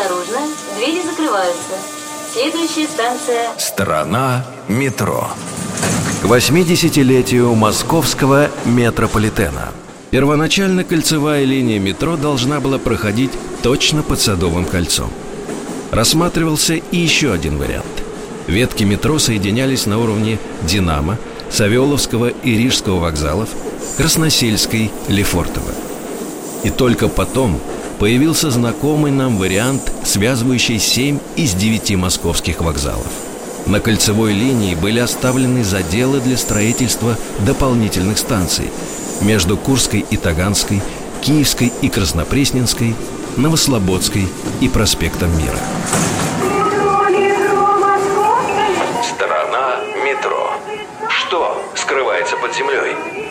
Осторожно, двери закрываются. Следующая станция... Страна метро. К 80-летию московского метрополитена. Первоначально кольцевая линия метро должна была проходить точно под Садовым кольцом. Рассматривался и еще один вариант. Ветки метро соединялись на уровне «Динамо», Савеловского и Рижского вокзалов, Красносельской, Лефортово. И только потом появился знакомый нам вариант, связывающий семь из девяти московских вокзалов. На кольцевой линии были оставлены заделы для строительства дополнительных станций между Курской и Таганской, Киевской и Краснопресненской, Новослободской и проспектом Мира. Страна метро. Что скрывается под землей?